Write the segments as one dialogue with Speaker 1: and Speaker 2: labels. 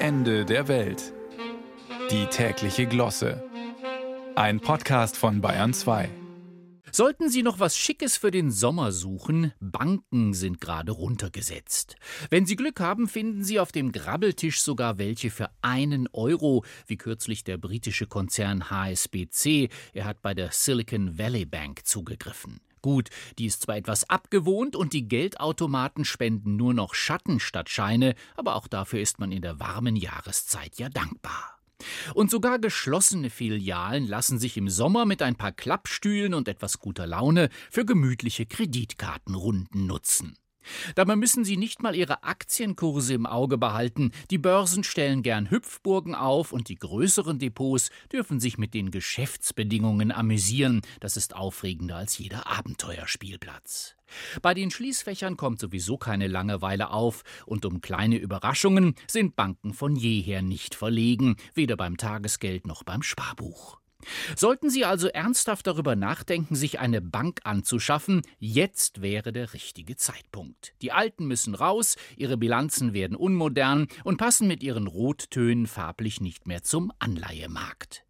Speaker 1: Ende der Welt. Die tägliche Glosse. Ein Podcast von Bayern 2.
Speaker 2: Sollten Sie noch was Schickes für den Sommer suchen, Banken sind gerade runtergesetzt. Wenn Sie Glück haben, finden Sie auf dem Grabbeltisch sogar welche für einen Euro, wie kürzlich der britische Konzern HSBC. Er hat bei der Silicon Valley Bank zugegriffen. Gut, die ist zwar etwas abgewohnt und die Geldautomaten spenden nur noch Schatten statt Scheine, aber auch dafür ist man in der warmen Jahreszeit ja dankbar. Und sogar geschlossene Filialen lassen sich im Sommer mit ein paar Klappstühlen und etwas guter Laune für gemütliche Kreditkartenrunden nutzen. Dabei müssen Sie nicht mal Ihre Aktienkurse im Auge behalten. Die Börsen stellen gern Hüpfburgen auf und die größeren Depots dürfen sich mit den Geschäftsbedingungen amüsieren. Das ist aufregender als jeder Abenteuerspielplatz. Bei den Schließfächern kommt sowieso keine Langeweile auf, und um kleine Überraschungen sind Banken von jeher nicht verlegen, weder beim Tagesgeld noch beim Sparbuch. Sollten Sie also ernsthaft darüber nachdenken, sich eine Bank anzuschaffen, jetzt wäre der richtige Zeitpunkt. Die Alten müssen raus, ihre Bilanzen werden unmodern und passen mit ihren Rottönen farblich nicht mehr zum Anleihemarkt.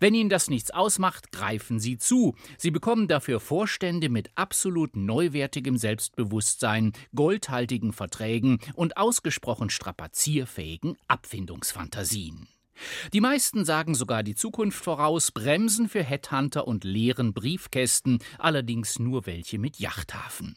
Speaker 2: Wenn Ihnen das nichts ausmacht, greifen Sie zu. Sie bekommen dafür Vorstände mit absolut neuwertigem Selbstbewusstsein, goldhaltigen Verträgen und ausgesprochen strapazierfähigen Abfindungsfantasien. Die meisten sagen sogar die Zukunft voraus, bremsen für Headhunter und leeren Briefkästen, allerdings nur welche mit Yachthafen.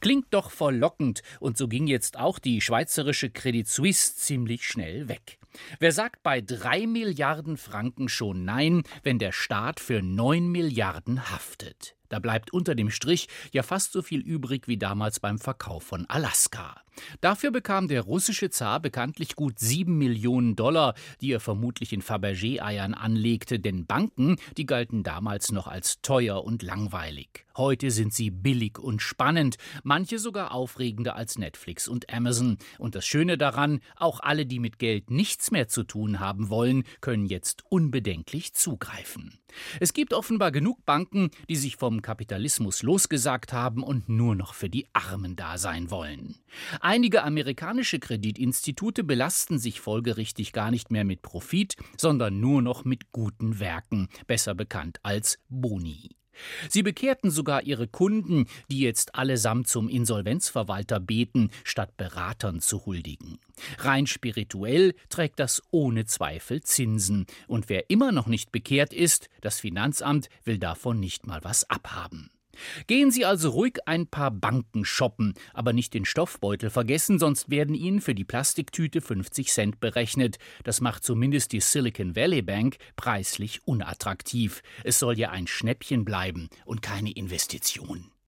Speaker 2: Klingt doch verlockend, und so ging jetzt auch die schweizerische Credit Suisse ziemlich schnell weg. Wer sagt bei drei Milliarden Franken schon Nein, wenn der Staat für neun Milliarden haftet? Da bleibt unter dem Strich ja fast so viel übrig wie damals beim Verkauf von Alaska. Dafür bekam der russische Zar bekanntlich gut sieben Millionen Dollar, die er vermutlich in Fabergé-Eiern anlegte, denn Banken, die galten damals noch als teuer und langweilig. Heute sind sie billig und spannend, manche sogar aufregender als Netflix und Amazon. Und das Schöne daran, auch alle, die mit Geld nichts mehr zu tun haben wollen, können jetzt unbedenklich zugreifen. Es gibt offenbar genug Banken, die sich Kapitalismus losgesagt haben und nur noch für die Armen da sein wollen. Einige amerikanische Kreditinstitute belasten sich folgerichtig gar nicht mehr mit Profit, sondern nur noch mit guten Werken, besser bekannt als Boni. Sie bekehrten sogar ihre Kunden, die jetzt allesamt zum Insolvenzverwalter beten, statt Beratern zu huldigen. Rein spirituell trägt das ohne Zweifel Zinsen, und wer immer noch nicht bekehrt ist, das Finanzamt will davon nicht mal was abhaben. Gehen Sie also ruhig ein paar Banken shoppen, aber nicht den Stoffbeutel vergessen, sonst werden Ihnen für die Plastiktüte 50 Cent berechnet. Das macht zumindest die Silicon Valley Bank preislich unattraktiv. Es soll ja ein Schnäppchen bleiben und keine Investition.